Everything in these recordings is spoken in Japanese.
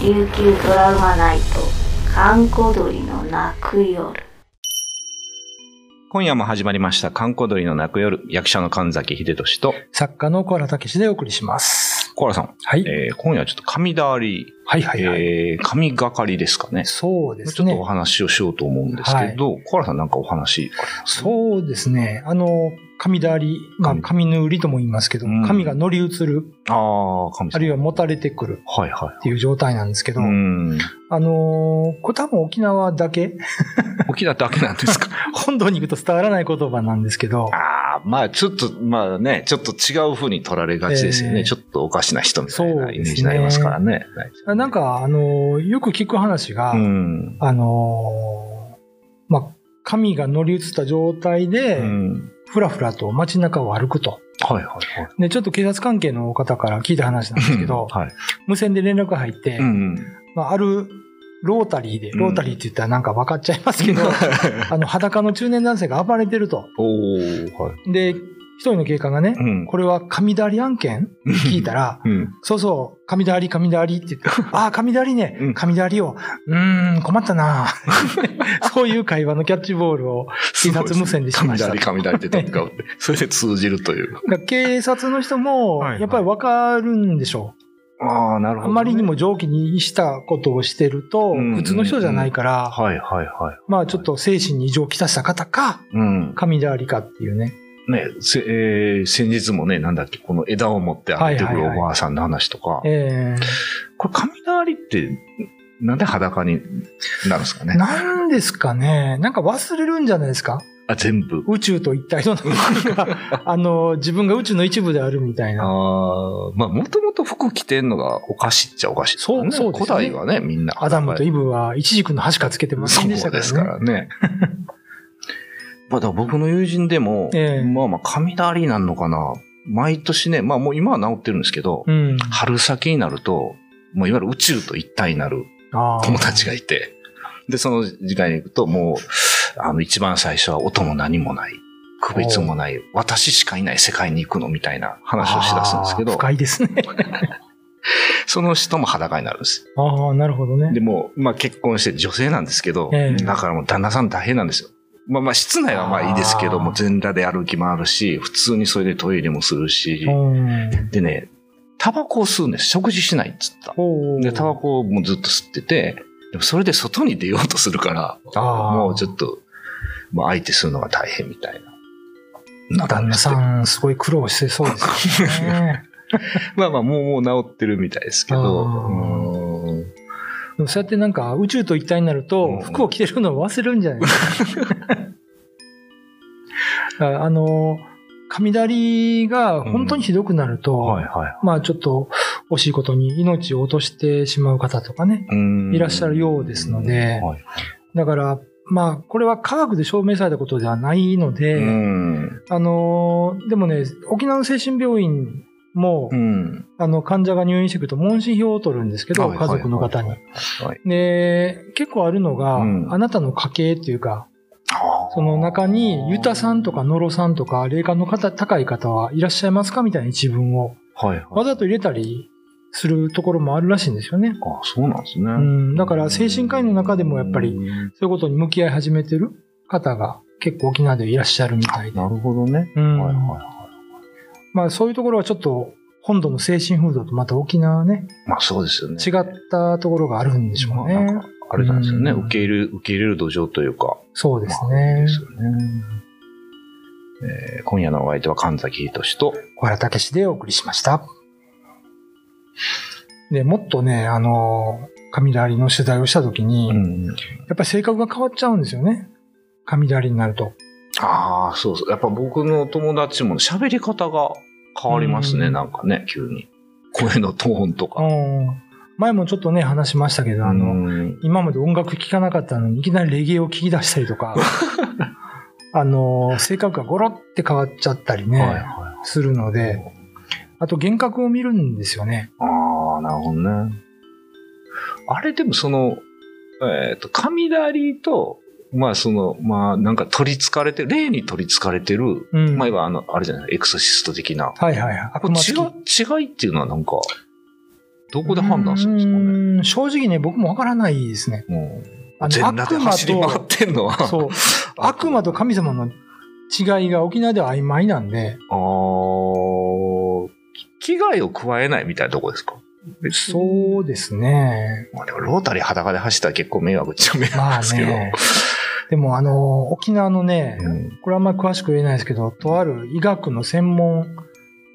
琉球ドラマナイト閑古鳥の泣く夜今夜も始まりました、観光鳥の泣く夜、役者の神崎秀俊と、作家の小原武史でお送りします。小原さん、はい。えー今夜はちょっと神だり、はいはいはい。えー神がかりですかね。そうですねちょっとお。話をしようと思うんですけど、小原さんなんかお話あります？そうですね。あの、紙だり、まあ、うん紙の売りとも言いますけど、うん紙が乗り移る、ああ、神。あるいは持たれてくるはいはっていう状態なんですけい。ど、うん。あのーこれ多分沖縄だけ、沖縄だけなんですか？本土に行くと伝わらない言葉なんですけど、ああ、まあちょっと、まあね、ちょっと違う風に取られがちですよね。えーちょっとおかしな人みたいなイメージになりますからね。なんか、あのーよく聞く話が、うん。あのーまあ、紙が乗り移った状態で、うん。ふらふらと街中を歩くと。はいはいはい。で、ちょっと警察関係の方から聞いた話なんですけど、はい。無線で連絡が入って、うん。まあ、あるロータリーで、うんロータリーって言ったらなんか分かっちゃいますけど、あの、裸の中年男性が暴れてると。はい。で、一人の警官がね、うん。これは神だり案件聞いたら、うん。そうそう、神だり、神だりって言って、ああ、神だりねうん、神だりを、うーん、困ったな そういう会話のキャッチボールを警察無線でしました。雷、雷ってとか、それで通じるという。警察の人も、はいはいやっぱり分かるんでしょああ、なるう。あまりにも上気にしたことをしてると、うん普通の人じゃないから、はいはいはい。まあちょっと精神に異常をきたした方か、うん。神でありかっていうね。ね、せえー先日もね、なんだっけ、この枝を持って歩いてくるはいはいはいおばあさんの話とか、えこれ、雷って、なんで裸になるんですかー、ね？なんですかね。なんか忘れるんじゃないですか？あ、全部。宇宙と一体のなんか、あの、自分が宇宙の一部であるみたいあな。あ、まあ、もともと服着てんのがおかしいっちゃおかしい、そうそうですね古代はね、みんな。アダムとイブは一軸の箸かつけてませんでしたからね。そうですからね。まあ、だ僕の友人でも、ええまあまあ、雷なんのかな。毎年ね、まあもう今は治ってるんですけど、うん。春先になると、もういわゆる宇宙と一体になる友達がいて、で、その時間に行くと、もう、あの、一番最初は音も何もない、区別もない、私しかいない世界に行くのみたいな話をしだすんですけど、深いですね。その人も裸になるんです。ああ、なるほどねで。も、まあ結婚して女性なんですけど、ええだからもう旦那さん大変なんですよ。まあまあ室内はまあいいですけども、全裸で歩き回るし、普通にそれでトイレもするし、うん。でね、タバコを吸うんです。食事しないっつった。で、タバコもずっと吸ってて、でもそれで外に出ようとするから、もうちょっと、もう相手するのが大変みたいな。旦那さん、すごい苦労してそうですよね。まあまあ、もうもう治ってるみたいですけど、でもそうやってなんか宇宙と一体になるとうん、服を着てるのを忘れるんじゃないですか。ああの、雷が本当にひどくなると、はいはまあちょっと惜しいことに命を落としてしまう方とかね、い。らっしゃるようですのではいだから、まあこれは科学で証明されたことではないので、うん。あの、でもね、沖縄の精神病院も、うん。あの患者が入院してくると問診票を取るんですけど、はい家族の方に。で、結構あるのが、うんあなたの家系っていうか、その中に、ユタさんとかノロさんとか、霊感の方、高い方はいらっしゃいますかみたいな一文を。わざと入れたりするところもあるらしいんですよね。あそうなんですね。うん、だから精神科医の中でもやっぱり、うんそういうことに向き合い始めてる方が結構沖縄でいらっしゃるみたいで。なるほどね。うんはいはいはまあそういうところはちょっと、本土の精神風土とまた沖縄ね、い。まあそうですよね。違ったところがあるんでしょうね。まああれなんですよね。うん受け入れる、受け入れる土壌というか。そうですまあねで。すよね。えー今夜のお相手は神崎仁と、小原武史でお送りしました。で、もっとね、あの、雷の取材をしたときに、ん、やっぱり性格が変わっちゃうんですよね。雷になると。ああ、そうそう。やっぱ僕の友達も喋り方が変わりますね、うんなんかね、急に。声のトーンとか。うん前もちょっとね、話しましたけど、あの、うん今まで音楽聴かなかったのに、いきなりレゲエを聴き出したりとか、あの、性格がゴロって変わっちゃったりね、はいはするのい。で、あと幻覚を見るんですよね。ああ、なるほどね。あれでもその、えっ、と、雷と、まあその、まあなんか取り憑かれてる、霊に取り憑かれてる、うん。まあいわゆるあの、あれじゃない、エクソシスト的な。はいはいはい。悪魔的違い、違いっていうのはなんか、どこで判断するんですかね？正直ね、僕もわからないですね。うんあの全裸で走り回ってんのは。そう。悪魔と神様の違いが沖縄では曖昧なんで、あー危害を加えないみたいなとこですか？そうですね。まあでもロータリー裸で走ったら結構迷惑っちゃ迷まあ惑ですけど。ね。でもあの、沖縄のね、うん。これあんまり詳しく言えないですけど、とある医学の専門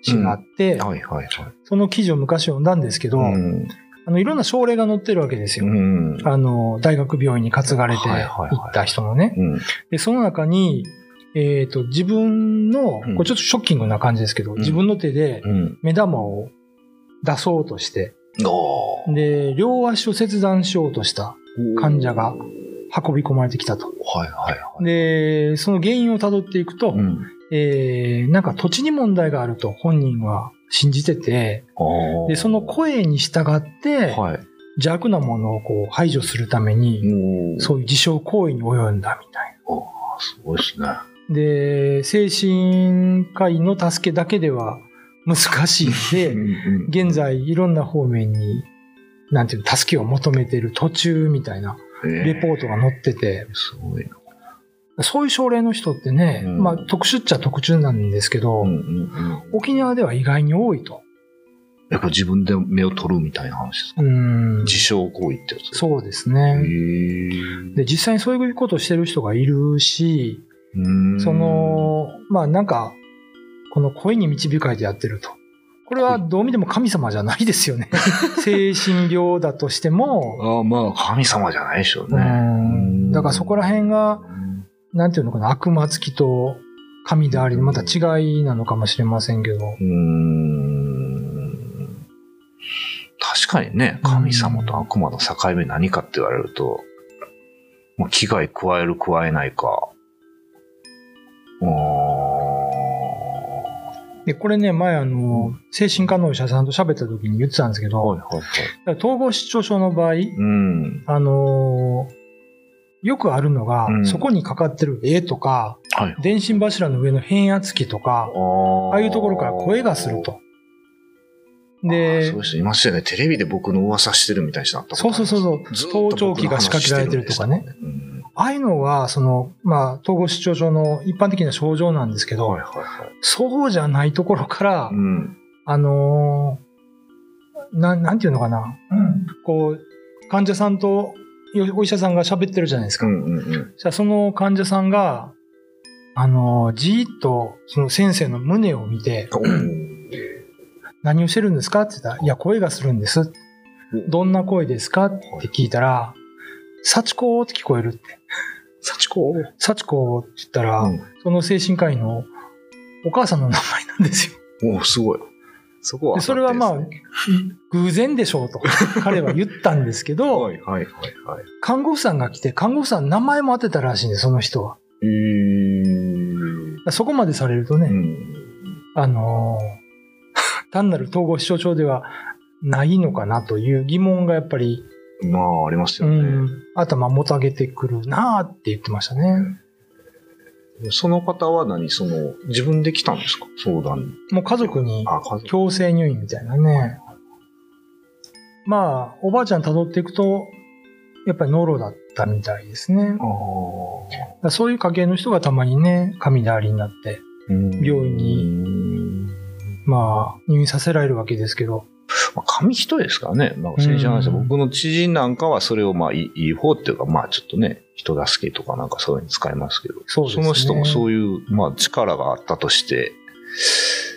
誌があって、はいはいはい。その記事を昔読んだんですけど、うん。あの、いろんな症例が載ってるわけですよ。うん。あの、大学病院に担がれてはいった人のね。うん。で、その中に、えっ、と、自分の、うん。これちょっとショッキングな感じですけど、ん。自分の手でうん。目玉を出そうとして、で、両足を切断しようとした患者が運び込まれてきたと。はいはいはい。で、その原因をたどっていくと、うんえー、なんか土地に問題があると本人は信じてて、で、その声に従って、はい。邪悪なものをこう排除するために、そういう自傷行為に及んだみたいすごいですね。な。で、精神科医の助けだけでは難しいんで、うん現在いろんな方面に、なんていうの、助けを求めている途中みたいなレポートが載ってて、すごいな。そういう症例の人ってね、うんまあ特殊っちゃ特殊なんですけど、うんうんうん沖縄では意外に多いと。やっぱ自分で目を取るみたいな話ですか？うん。自傷行為ってやつそうですへね。ーで、実際にそういうことをしてる人がいるし、うんその、まあなんか、この声に導かれてやってると。これはどう見ても神様じゃないですよね。精神病だとしても、ああ、まあ、神様じゃないでしょううね。んだからそこら辺が、うんなんていうのかな、悪魔付きと神であり、また違いなのかもしれませんけど。確かにね、神様と悪魔の境目何かって言われると、もう危害加える加えないか。で、これね、前あの、精神科のお医者さんと喋った時に言ってたんですけど、んはいはいはい。統合失調症の場合、うん。あのーよくあるのが、うんそこにかかってる絵とか、はい。電信柱の上の変圧器とか、あああいうところから声がすると。。でそういう人いますよね。テレビで僕の噂してるみたいになったそうそうそうそう、盗聴器が仕掛けられてるとかね。僕の話してるん。ああいうのは、その、まあ、統合失調症の一般的な症状なんですけど、うんはいはいはい。そうじゃないところから、うん。あのーなん、なんていうのかな。こう、患者さんとよお医者さんが喋ってるじゃないですか。うんうんうん。じゃあその患者さんが、あのーじーっとその先生の胸を見て、何をしてるんですかって言ったら、いや、声がするんです。どんな声ですかって聞いたら、幸子って聞こえるって。幸子幸子って言ったら、うんその精神科医のお母さんの名前なんですよ。おーすごい。そこは、でそれはまあ、偶然でしょうと 彼は言ったんですけど、はいはいはいはい。看護婦さんが来て、看護婦さん名前も当てたらしいんです、その人は。えー。そこまでされるとね、うん。あのー単なる統合失調症ではないのかなという疑問がやっぱり、まあ、ありますうよね。ん、頭もたげてくるなーって言ってましたね。その方は何その、自分で来たんですか？相談に。もう家族に。強制入院みたいなね。まあ、おばあちゃん辿っていくと、やっぱりノロだったみたいですね。あらそういう家系の人がたまにね、神だりになって、ー病院にうんまあ、入院させられるわけですけど。まあ、紙一重ですからね。なんですよ。うん僕の知人なんかはそれをまあ、いい方っていうか、まあ、ちょっとね、人助けとかなんかそういうのに使いますけど、そねの人もそういう、まあ、力があったとして、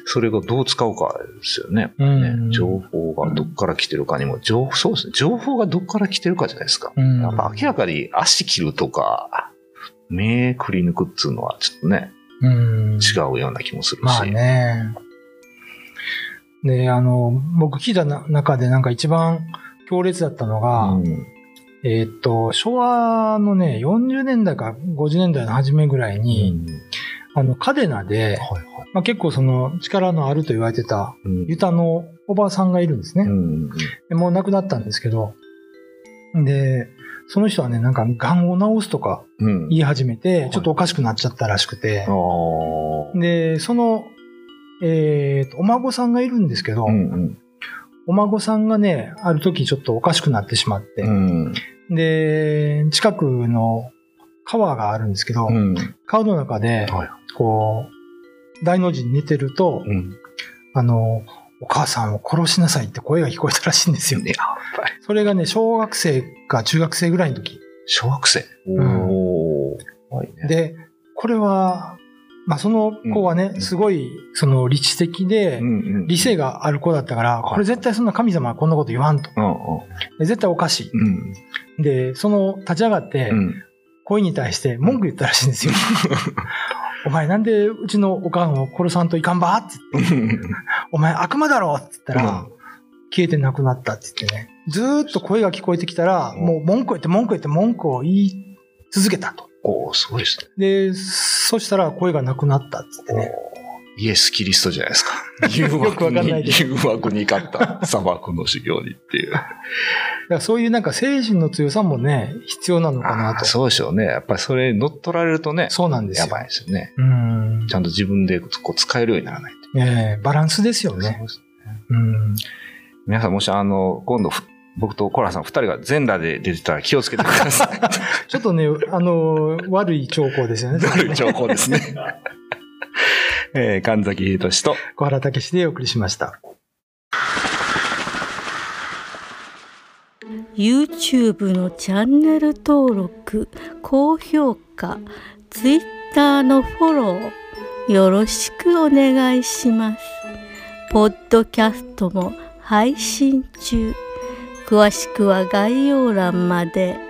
それがどう使うかですよね。やっぱりねうん情報がどっから来てるかにも、情報、そうですね。情報がどっから来てるかじゃないですか。うんやっぱ明らかに足切るとか、目くり抜くっていうのはちょっとね、うん。違うような気もするし。まあね。で、あの、僕聞いたな中でなんか一番強烈だったのが、うん。えーっと、昭和のね、40年代か50年代の初めぐらいに、あの、カデナで、はいはい。まあ、結構その力のあると言われてたうんユタのおばさんがいるんですね。うん。でもう亡くなったんですけど、で、その人はね、なんか、癌を治すとかうん。言い始めて、ちょっとおかしくなっちゃったらしくてあ、あ。で、その、えーと、お孫さんがいるんですけど、うんうん。お孫さんがね、ある時ちょっとおかしくなってしまって、うん。で、近くの川があるんですけど、うん。川の中で、はい。こう、大の字に寝てると、うん。あの、お母さんを殺しなさいって声が聞こえたらしいんですよ。ね。それがね、小学生か中学生ぐらいの時。小学生。んおー。怖いね。で、これは、まあその子はね、うんすごい、その理知的で、理性がある子だったから、はいこれ絶対そんな神様はこんなこと言わんと。絶対おかしうん。い。で、その立ち上がってう、ん。恋に対して文句言ったらしいんですよ。お前なんでうちのおかんを殺さんといかんばって。お前悪魔だろって言ったら、うん消えてなくなったって言ってね。ずーっと声が聞こえてきたら、うんもう文句言って文句言って文句を言い続けたと。おー、すごいですね。で、そしたら声がなくなったって言ってね。イエス・キリストじゃないですか。誘 よくわかんないけど誘惑に勝った砂漠の修行にっていう。そういうなんか精神の強さもね、必要なのかなと。そうでしょうね。やっぱりそれ乗っ取られるとね、そうなんですよ。やばいですよね。うんち。ゃんと自分でこう使えるようにならないと。ええバランスですよね。そうですうん。皆さんもしあの、今度ふ、僕とコラさん二人が全裸で出てたら気をつけてください。ちょっとね、あの、悪い兆候ですよね。悪い兆候ですね。えー、神崎秀俊と、小原武史でお送りしました。YouTube のチャンネル登録高評価 Twitter のフォローよろしくお願いしますポッドキャストも配信中詳しくは概要欄まで。